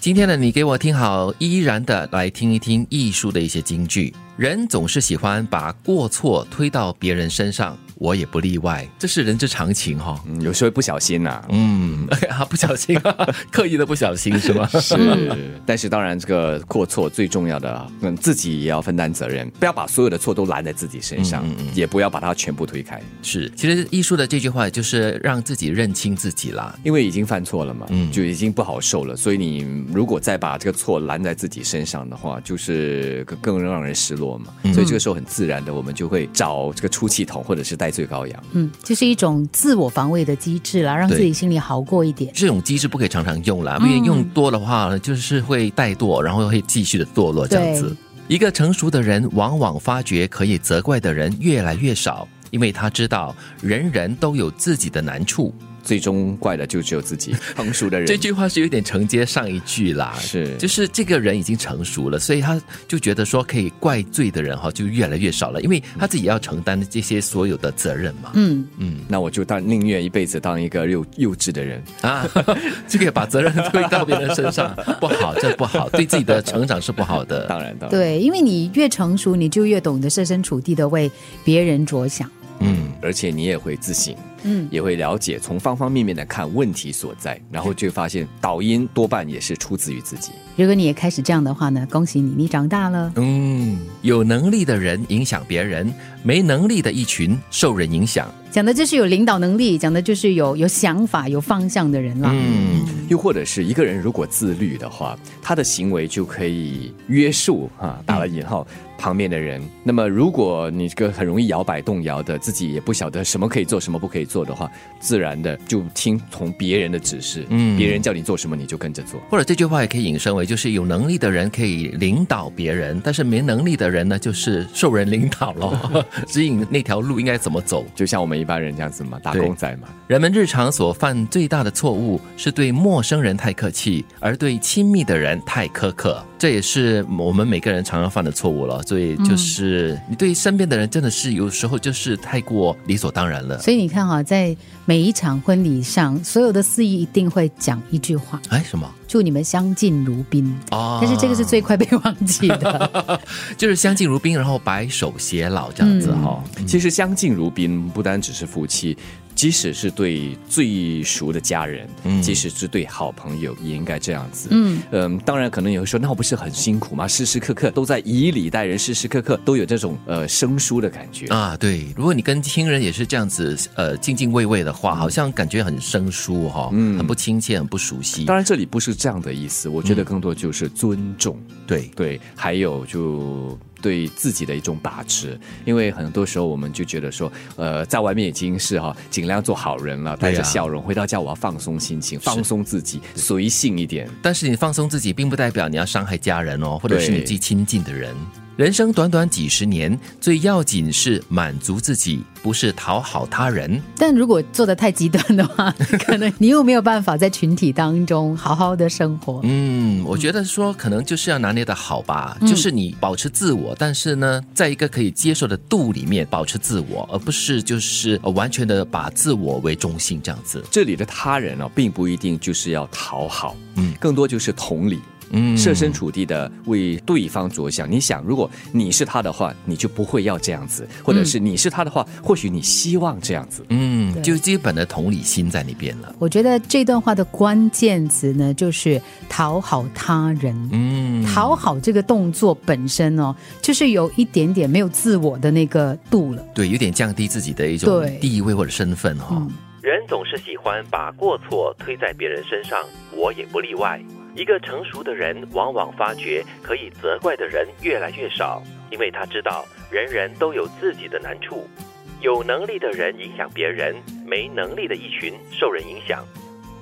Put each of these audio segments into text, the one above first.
今天呢，你给我听好，依然的来听一听艺术的一些金句。人总是喜欢把过错推到别人身上。我也不例外，这是人之常情哈。嗯，有时候不小心呐，嗯，啊不小心，刻意的不小心是吗？是。但是当然，这个过错最重要的，嗯，自己也要分担责任，不要把所有的错都揽在自己身上，也不要把它全部推开。是。其实艺术的这句话就是让自己认清自己啦，因为已经犯错了嘛，嗯，就已经不好受了。所以你如果再把这个错揽在自己身上的话，就是更让人失落嘛。所以这个时候很自然的，我们就会找这个出气筒或者是带。最高羊，嗯，就是一种自我防卫的机制啦，让自己心里好过一点。这种机制不可以常常用啦，因为用多的话，就是会怠惰，然后会继续的堕落这样子。一个成熟的人，往往发觉可以责怪的人越来越少，因为他知道人人都有自己的难处。最终怪的就只有自己。成熟的人，这句话是有点承接上一句啦，是，就是这个人已经成熟了，所以他就觉得说可以怪罪的人哈就越来越少了，因为他自己要承担这些所有的责任嘛。嗯嗯，那我就当宁愿一辈子当一个幼幼稚的人啊，这个把责任推到别人身上不好，这不好，对自己的成长是不好的。当然当然，对，因为你越成熟，你就越懂得设身处地的为别人着想。嗯，而且你也会自省。嗯，也会了解从方方面面的看问题所在，然后就发现导因多半也是出自于自己。如果你也开始这样的话呢，恭喜你，你长大了。嗯，有能力的人影响别人，没能力的一群受人影响。讲的就是有领导能力，讲的就是有有想法、有方向的人了。嗯，又或者是一个人如果自律的话，他的行为就可以约束哈，打了引号旁边的人。那么如果你这个很容易摇摆动摇的，自己也不晓得什么可以做，什么不可以。做的话，自然的就听从别人的指示，嗯，别人叫你做什么你就跟着做。或者这句话也可以引申为，就是有能力的人可以领导别人，但是没能力的人呢，就是受人领导咯，指引那条路应该怎么走。就像我们一般人这样子嘛，打工仔嘛。人们日常所犯最大的错误是对陌生人太客气，而对亲密的人太苛刻。这也是我们每个人常常犯的错误了。所以就是你对身边的人真的是有时候就是太过理所当然了。所以你看哈。在每一场婚礼上，所有的司仪一定会讲一句话，哎，什么？祝你们相敬如宾哦。但是这个是最快被忘记的，就是相敬如宾，然后白首偕老这样子哈。其实相敬如宾不单只是夫妻。即使是对最熟的家人，嗯即使是对好朋友，也应该这样子。嗯嗯，当然可能也会说，那我不是很辛苦吗？时时刻刻都在以礼待人，时时刻刻都有这种呃生疏的感觉啊。对，如果你跟亲人也是这样子呃敬敬畏畏的话，好像感觉很生疏哈，嗯，很不亲切，很不熟悉。当然这里不是这样的意思，我觉得更多就是尊重。对对，还有就。对自己的一种把持，因为很多时候我们就觉得说，呃，在外面已经是哈，尽量做好人了，带着笑容回到家，我要放松心情，放松自己，随性一点。但是你放松自己，并不代表你要伤害家人哦，或者是你最亲近的人。人生短短几十年，最要紧是满足自己，不是讨好他人。但如果做的太极端的话，可能你又没有办法在群体当中好好的生活。嗯，我觉得说可能就是要拿捏的好吧，就是你保持自我，但是呢，在一个可以接受的度里面保持自我，而不是就是完全的把自我为中心这样子。这里的他人呢，并不一定就是要讨好，嗯，更多就是同理。嗯，设身处地的为对方着想。你想，如果你是他的话，你就不会要这样子；或者是你是他的话，或许你希望这样子。嗯，就基本的同理心在那边了。我觉得这段话的关键词呢，就是讨好他人。嗯，讨好这个动作本身哦，就是有一点点没有自我的那个度了。对，有点降低自己的一种地位或者身份哈。人总是喜欢把过错推在别人身上，我也不例外。一个成熟的人往往发觉可以责怪的人越来越少，因为他知道人人都有自己的难处。有能力的人影响别人，没能力的一群受人影响。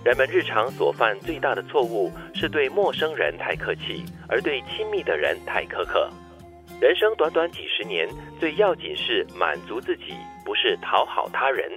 人们日常所犯最大的错误是对陌生人太客气，而对亲密的人太苛刻。人生短短几十年，最要紧是满足自己，不是讨好他人。